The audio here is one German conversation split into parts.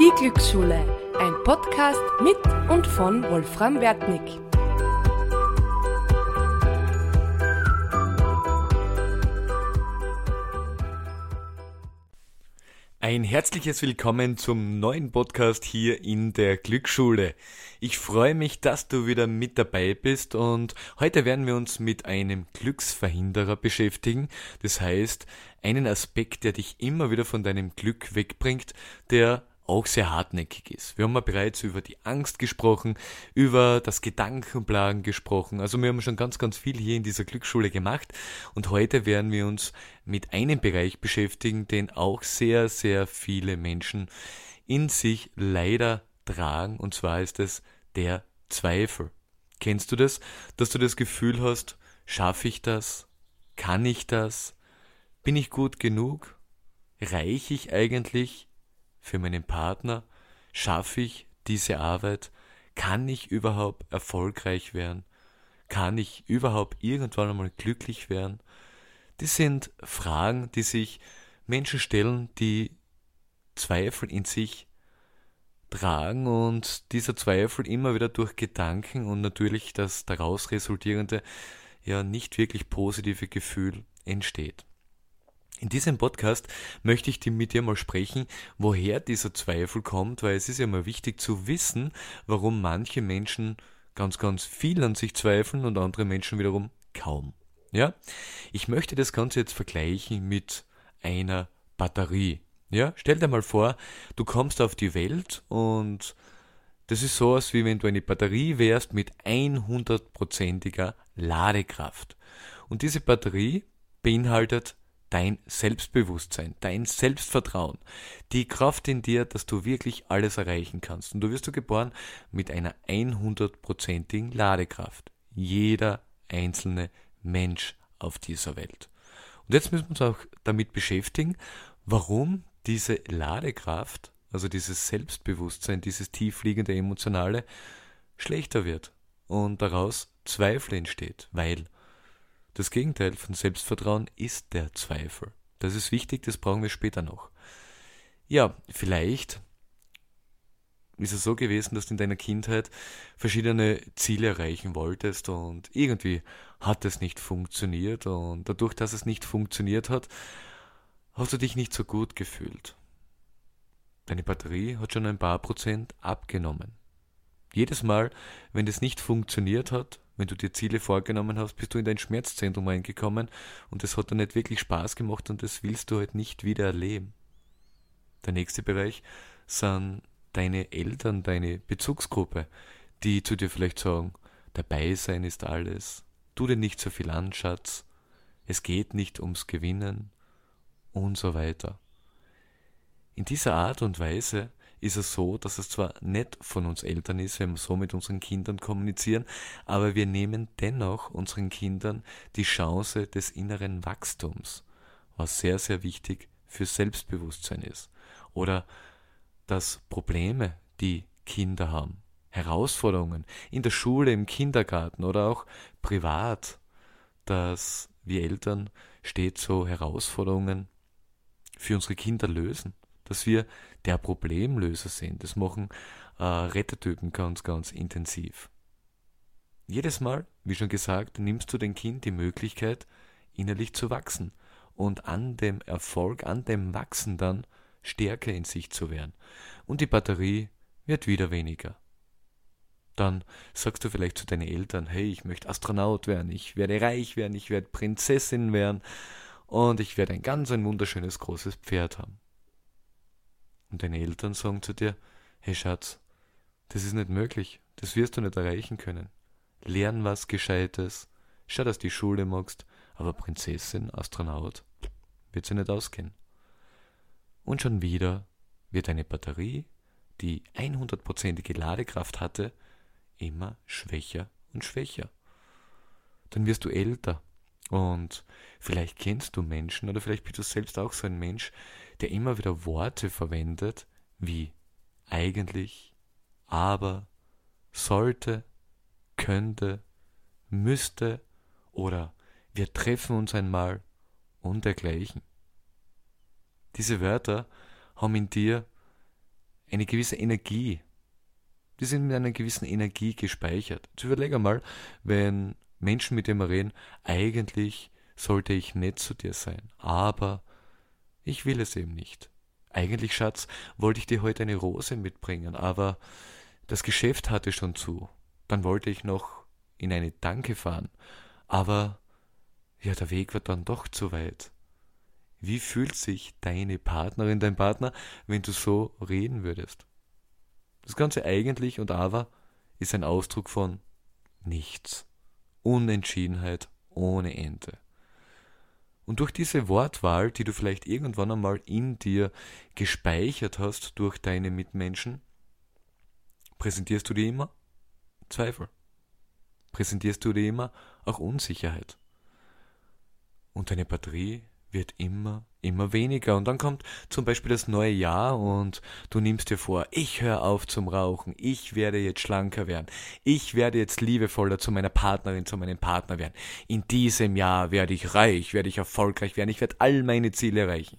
Die Glücksschule, ein Podcast mit und von Wolfram Wertnick. Ein herzliches Willkommen zum neuen Podcast hier in der Glücksschule. Ich freue mich, dass du wieder mit dabei bist und heute werden wir uns mit einem Glücksverhinderer beschäftigen. Das heißt, einen Aspekt, der dich immer wieder von deinem Glück wegbringt, der auch sehr hartnäckig ist. Wir haben ja bereits über die Angst gesprochen, über das Gedankenplagen gesprochen. Also wir haben schon ganz, ganz viel hier in dieser Glücksschule gemacht und heute werden wir uns mit einem Bereich beschäftigen, den auch sehr, sehr viele Menschen in sich leider tragen und zwar ist es der Zweifel. Kennst du das, dass du das Gefühl hast, schaffe ich das? Kann ich das? Bin ich gut genug? Reiche ich eigentlich? Für meinen Partner? Schaffe ich diese Arbeit? Kann ich überhaupt erfolgreich werden? Kann ich überhaupt irgendwann einmal glücklich werden? Das sind Fragen, die sich Menschen stellen, die Zweifel in sich tragen und dieser Zweifel immer wieder durch Gedanken und natürlich das daraus resultierende ja nicht wirklich positive Gefühl entsteht. In diesem Podcast möchte ich mit dir mal sprechen, woher dieser Zweifel kommt, weil es ist ja mal wichtig zu wissen, warum manche Menschen ganz, ganz viel an sich zweifeln und andere Menschen wiederum kaum. Ja? Ich möchte das Ganze jetzt vergleichen mit einer Batterie. Ja? Stell dir mal vor, du kommst auf die Welt und das ist so, als wie wenn du eine Batterie wärst mit 100%iger Ladekraft. Und diese Batterie beinhaltet dein Selbstbewusstsein, dein Selbstvertrauen, die Kraft in dir, dass du wirklich alles erreichen kannst. Und du wirst du geboren mit einer 100%igen Ladekraft. Jeder einzelne Mensch auf dieser Welt. Und jetzt müssen wir uns auch damit beschäftigen, warum diese Ladekraft, also dieses Selbstbewusstsein, dieses tiefliegende emotionale, schlechter wird und daraus Zweifel entsteht, weil das Gegenteil von Selbstvertrauen ist der Zweifel. Das ist wichtig, das brauchen wir später noch. Ja, vielleicht ist es so gewesen, dass du in deiner Kindheit verschiedene Ziele erreichen wolltest und irgendwie hat es nicht funktioniert und dadurch, dass es nicht funktioniert hat, hast du dich nicht so gut gefühlt. Deine Batterie hat schon ein paar Prozent abgenommen. Jedes Mal, wenn es nicht funktioniert hat, wenn du dir Ziele vorgenommen hast, bist du in dein Schmerzzentrum reingekommen und es hat dir nicht wirklich Spaß gemacht und das willst du halt nicht wieder erleben. Der nächste Bereich sind deine Eltern, deine Bezugsgruppe, die zu dir vielleicht sagen, dabei sein ist alles, tu dir nicht so viel an, Schatz, es geht nicht ums Gewinnen und so weiter. In dieser Art und Weise ist es so, dass es zwar nett von uns Eltern ist, wenn wir so mit unseren Kindern kommunizieren, aber wir nehmen dennoch unseren Kindern die Chance des inneren Wachstums, was sehr, sehr wichtig für Selbstbewusstsein ist. Oder dass Probleme, die Kinder haben, Herausforderungen in der Schule, im Kindergarten oder auch privat, dass wir Eltern stets so Herausforderungen für unsere Kinder lösen dass wir der Problemlöser sind. Das machen äh, Rettertypen ganz, ganz intensiv. Jedes Mal, wie schon gesagt, nimmst du dem Kind die Möglichkeit, innerlich zu wachsen und an dem Erfolg, an dem Wachsen dann stärker in sich zu werden. Und die Batterie wird wieder weniger. Dann sagst du vielleicht zu deinen Eltern, hey, ich möchte Astronaut werden, ich werde reich werden, ich werde Prinzessin werden und ich werde ein ganz ein wunderschönes großes Pferd haben. Und deine Eltern sagen zu dir, hey Schatz, das ist nicht möglich, das wirst du nicht erreichen können. Lern was Gescheites, schau, dass du die Schule magst, aber Prinzessin, Astronaut, wird sie nicht ausgehen. Und schon wieder wird deine Batterie, die 100%ige Ladekraft hatte, immer schwächer und schwächer. Dann wirst du älter und vielleicht kennst du Menschen oder vielleicht bist du selbst auch so ein Mensch, der immer wieder Worte verwendet wie eigentlich, aber, sollte, könnte, müsste oder wir treffen uns einmal und dergleichen. Diese Wörter haben in dir eine gewisse Energie. Die sind mit einer gewissen Energie gespeichert. Jetzt überlege mal, wenn Menschen mit dem reden, eigentlich sollte ich nett zu dir sein, aber ich will es eben nicht. Eigentlich, Schatz, wollte ich dir heute eine Rose mitbringen, aber das Geschäft hatte schon zu. Dann wollte ich noch in eine Danke fahren, aber ja, der Weg war dann doch zu weit. Wie fühlt sich deine Partnerin, dein Partner, wenn du so reden würdest? Das Ganze eigentlich und aber ist ein Ausdruck von nichts. Unentschiedenheit ohne Ende. Und durch diese Wortwahl, die du vielleicht irgendwann einmal in dir gespeichert hast durch deine Mitmenschen, präsentierst du dir immer Zweifel. Präsentierst du dir immer auch Unsicherheit. Und deine Batterie wird immer, immer weniger. Und dann kommt zum Beispiel das neue Jahr und du nimmst dir vor, ich höre auf zum Rauchen, ich werde jetzt schlanker werden, ich werde jetzt liebevoller zu meiner Partnerin, zu meinem Partner werden. In diesem Jahr werde ich reich, werde ich erfolgreich werden, ich werde all meine Ziele erreichen.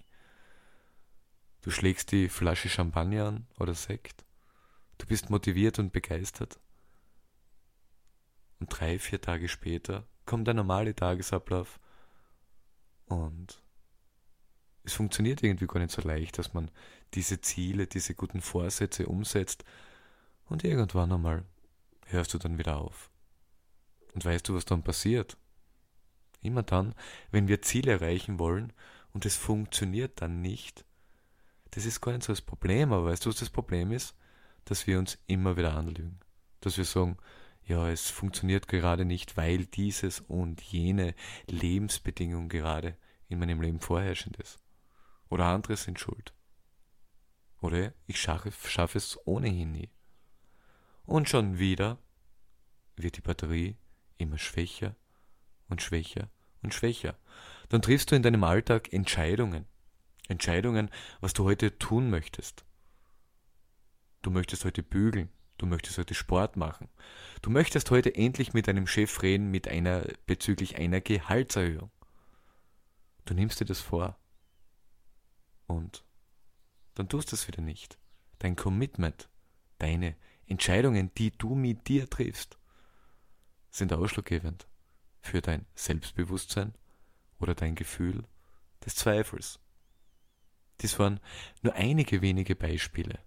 Du schlägst die Flasche Champagner an oder Sekt. Du bist motiviert und begeistert. Und drei, vier Tage später kommt der normale Tagesablauf und es funktioniert irgendwie gar nicht so leicht, dass man diese Ziele, diese guten Vorsätze umsetzt und irgendwann einmal hörst du dann wieder auf. Und weißt du, was dann passiert? Immer dann, wenn wir Ziele erreichen wollen und es funktioniert dann nicht, das ist gar nicht so das Problem, aber weißt du, was das Problem ist? Dass wir uns immer wieder anlügen. Dass wir sagen, ja, es funktioniert gerade nicht, weil dieses und jene Lebensbedingung gerade in meinem Leben vorherrschend ist. Oder andere sind schuld. Oder ich schaffe, schaffe es ohnehin nie. Und schon wieder wird die Batterie immer schwächer und schwächer und schwächer. Dann triffst du in deinem Alltag Entscheidungen. Entscheidungen, was du heute tun möchtest. Du möchtest heute bügeln, du möchtest heute Sport machen. Du möchtest heute endlich mit deinem Chef reden mit einer bezüglich einer Gehaltserhöhung. Du nimmst dir das vor. Und dann tust du es wieder nicht. Dein Commitment, deine Entscheidungen, die du mit dir triffst, sind ausschlaggebend für dein Selbstbewusstsein oder dein Gefühl des Zweifels. Dies waren nur einige wenige Beispiele,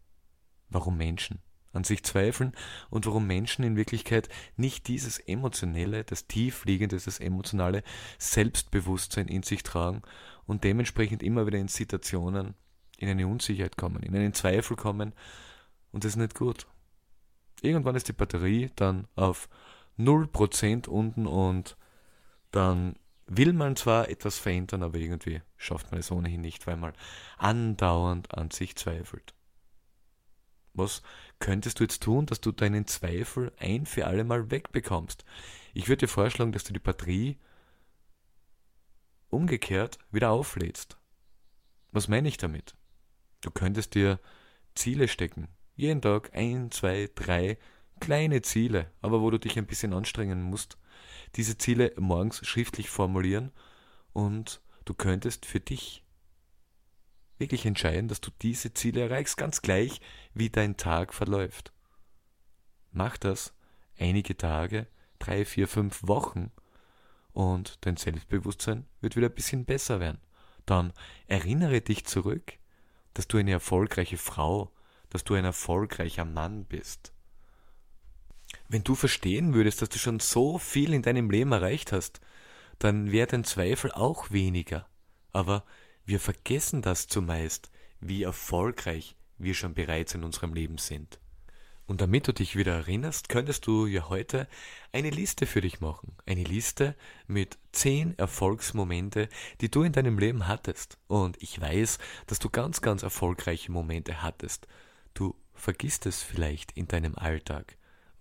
warum Menschen an sich zweifeln und warum Menschen in Wirklichkeit nicht dieses emotionelle, das tiefliegende, das emotionale Selbstbewusstsein in sich tragen und dementsprechend immer wieder in Situationen in eine Unsicherheit kommen, in einen Zweifel kommen und das ist nicht gut. Irgendwann ist die Batterie dann auf 0% unten und dann will man zwar etwas verändern, aber irgendwie schafft man es ohnehin nicht, weil man andauernd an sich zweifelt. Was könntest du jetzt tun, dass du deinen Zweifel ein für alle Mal wegbekommst? Ich würde dir vorschlagen, dass du die Batterie umgekehrt wieder auflädst. Was meine ich damit? Du könntest dir Ziele stecken. Jeden Tag ein, zwei, drei kleine Ziele, aber wo du dich ein bisschen anstrengen musst. Diese Ziele morgens schriftlich formulieren und du könntest für dich wirklich entscheiden, dass du diese Ziele erreichst, ganz gleich, wie dein Tag verläuft. Mach das einige Tage, drei, vier, fünf Wochen und dein Selbstbewusstsein wird wieder ein bisschen besser werden. Dann erinnere dich zurück, dass du eine erfolgreiche Frau, dass du ein erfolgreicher Mann bist. Wenn du verstehen würdest, dass du schon so viel in deinem Leben erreicht hast, dann wäre dein Zweifel auch weniger. Aber wir vergessen das zumeist, wie erfolgreich wir schon bereits in unserem Leben sind. Und damit du dich wieder erinnerst, könntest du ja heute eine Liste für dich machen. Eine Liste mit zehn Erfolgsmomente, die du in deinem Leben hattest. Und ich weiß, dass du ganz, ganz erfolgreiche Momente hattest. Du vergisst es vielleicht in deinem Alltag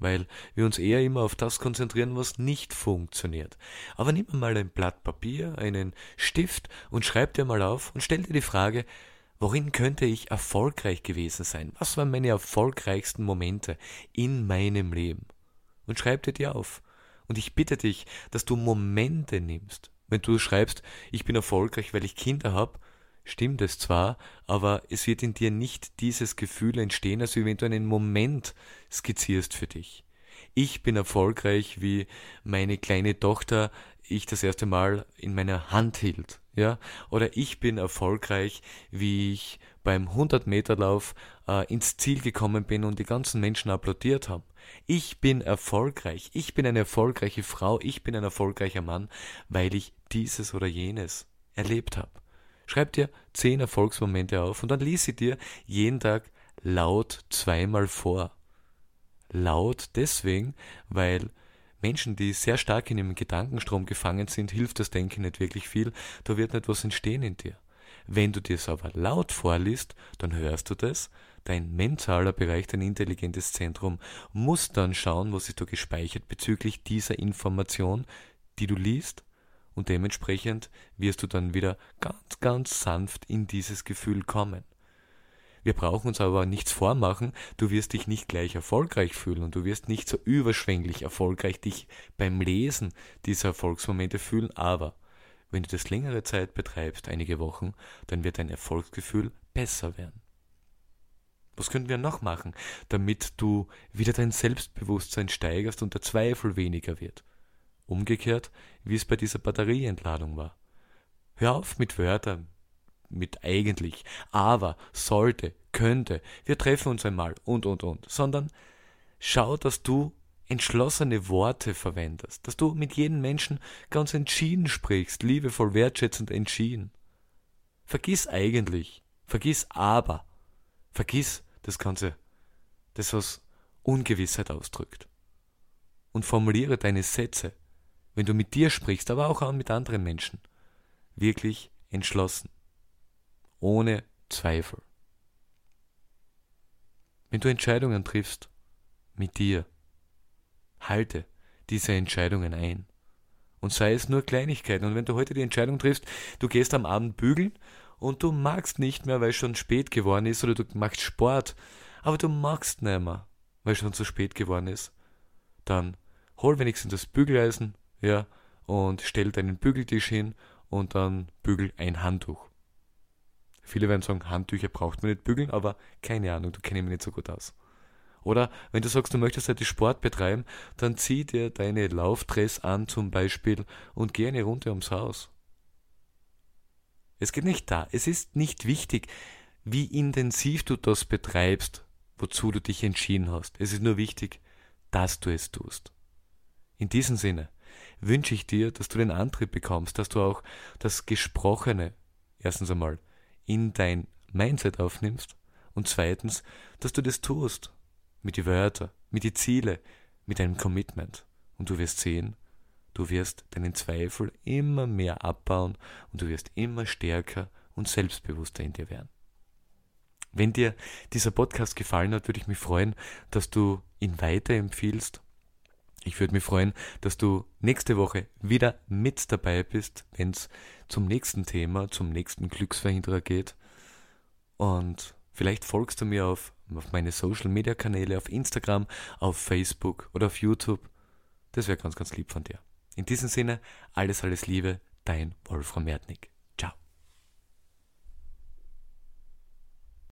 weil wir uns eher immer auf das konzentrieren, was nicht funktioniert. Aber nimm mal ein Blatt Papier, einen Stift und schreib dir mal auf und stell dir die Frage, worin könnte ich erfolgreich gewesen sein? Was waren meine erfolgreichsten Momente in meinem Leben? Und schreib dir die auf. Und ich bitte dich, dass du Momente nimmst. Wenn du schreibst, ich bin erfolgreich, weil ich Kinder habe, stimmt es zwar, aber es wird in dir nicht dieses Gefühl entstehen, als wenn du einen Moment skizzierst für dich. Ich bin erfolgreich, wie meine kleine Tochter ich das erste Mal in meiner Hand hielt, ja, oder ich bin erfolgreich, wie ich beim 100 Meter Lauf äh, ins Ziel gekommen bin und die ganzen Menschen applaudiert haben. Ich bin erfolgreich, ich bin eine erfolgreiche Frau, ich bin ein erfolgreicher Mann, weil ich dieses oder jenes erlebt habe. Schreib dir zehn Erfolgsmomente auf und dann lies sie dir jeden Tag laut zweimal vor. Laut deswegen, weil Menschen, die sehr stark in ihrem Gedankenstrom gefangen sind, hilft das Denken nicht wirklich viel, da wird nicht was entstehen in dir. Wenn du dir es aber laut vorliest, dann hörst du das, dein mentaler Bereich, dein intelligentes Zentrum muss dann schauen, was ist da gespeichert bezüglich dieser Information, die du liest, und dementsprechend wirst du dann wieder ganz, ganz sanft in dieses Gefühl kommen. Wir brauchen uns aber nichts vormachen, du wirst dich nicht gleich erfolgreich fühlen und du wirst nicht so überschwänglich erfolgreich dich beim Lesen dieser Erfolgsmomente fühlen, aber wenn du das längere Zeit betreibst, einige Wochen, dann wird dein Erfolgsgefühl besser werden. Was können wir noch machen, damit du wieder dein Selbstbewusstsein steigerst und der Zweifel weniger wird? Umgekehrt, wie es bei dieser Batterieentladung war. Hör auf mit Wörtern, mit eigentlich, aber, sollte, könnte, wir treffen uns einmal und, und, und, sondern schau, dass du entschlossene Worte verwendest, dass du mit jedem Menschen ganz entschieden sprichst, liebevoll, wertschätzend entschieden. Vergiss eigentlich, vergiss aber, vergiss das Ganze, das was Ungewissheit ausdrückt. Und formuliere deine Sätze wenn du mit dir sprichst, aber auch mit anderen Menschen, wirklich entschlossen, ohne Zweifel. Wenn du Entscheidungen triffst mit dir, halte diese Entscheidungen ein. Und sei es nur Kleinigkeiten. Und wenn du heute die Entscheidung triffst, du gehst am Abend bügeln und du magst nicht mehr, weil es schon spät geworden ist, oder du machst Sport, aber du magst nicht mehr, weil es schon zu spät geworden ist, dann hol wenigstens das Bügeleisen ja, und stell deinen Bügeltisch hin und dann bügel ein Handtuch. Viele werden sagen, Handtücher braucht man nicht bügeln, aber keine Ahnung, du kennst mich nicht so gut aus. Oder wenn du sagst, du möchtest heute Sport betreiben, dann zieh dir deine Laufdress an zum Beispiel und geh eine Runde ums Haus. Es geht nicht da. Es ist nicht wichtig, wie intensiv du das betreibst, wozu du dich entschieden hast. Es ist nur wichtig, dass du es tust. In diesem Sinne, wünsche ich dir, dass du den Antrieb bekommst, dass du auch das Gesprochene erstens einmal in dein Mindset aufnimmst und zweitens, dass du das tust mit den Wörtern, mit den Zielen, mit deinem Commitment. Und du wirst sehen, du wirst deinen Zweifel immer mehr abbauen und du wirst immer stärker und selbstbewusster in dir werden. Wenn dir dieser Podcast gefallen hat, würde ich mich freuen, dass du ihn weiterempfiehlst ich würde mich freuen, dass du nächste Woche wieder mit dabei bist, wenn es zum nächsten Thema, zum nächsten Glücksverhinderer geht. Und vielleicht folgst du mir auf, auf meine Social Media Kanäle, auf Instagram, auf Facebook oder auf YouTube. Das wäre ganz, ganz lieb von dir. In diesem Sinne, alles, alles Liebe, dein Wolfram Erdnick.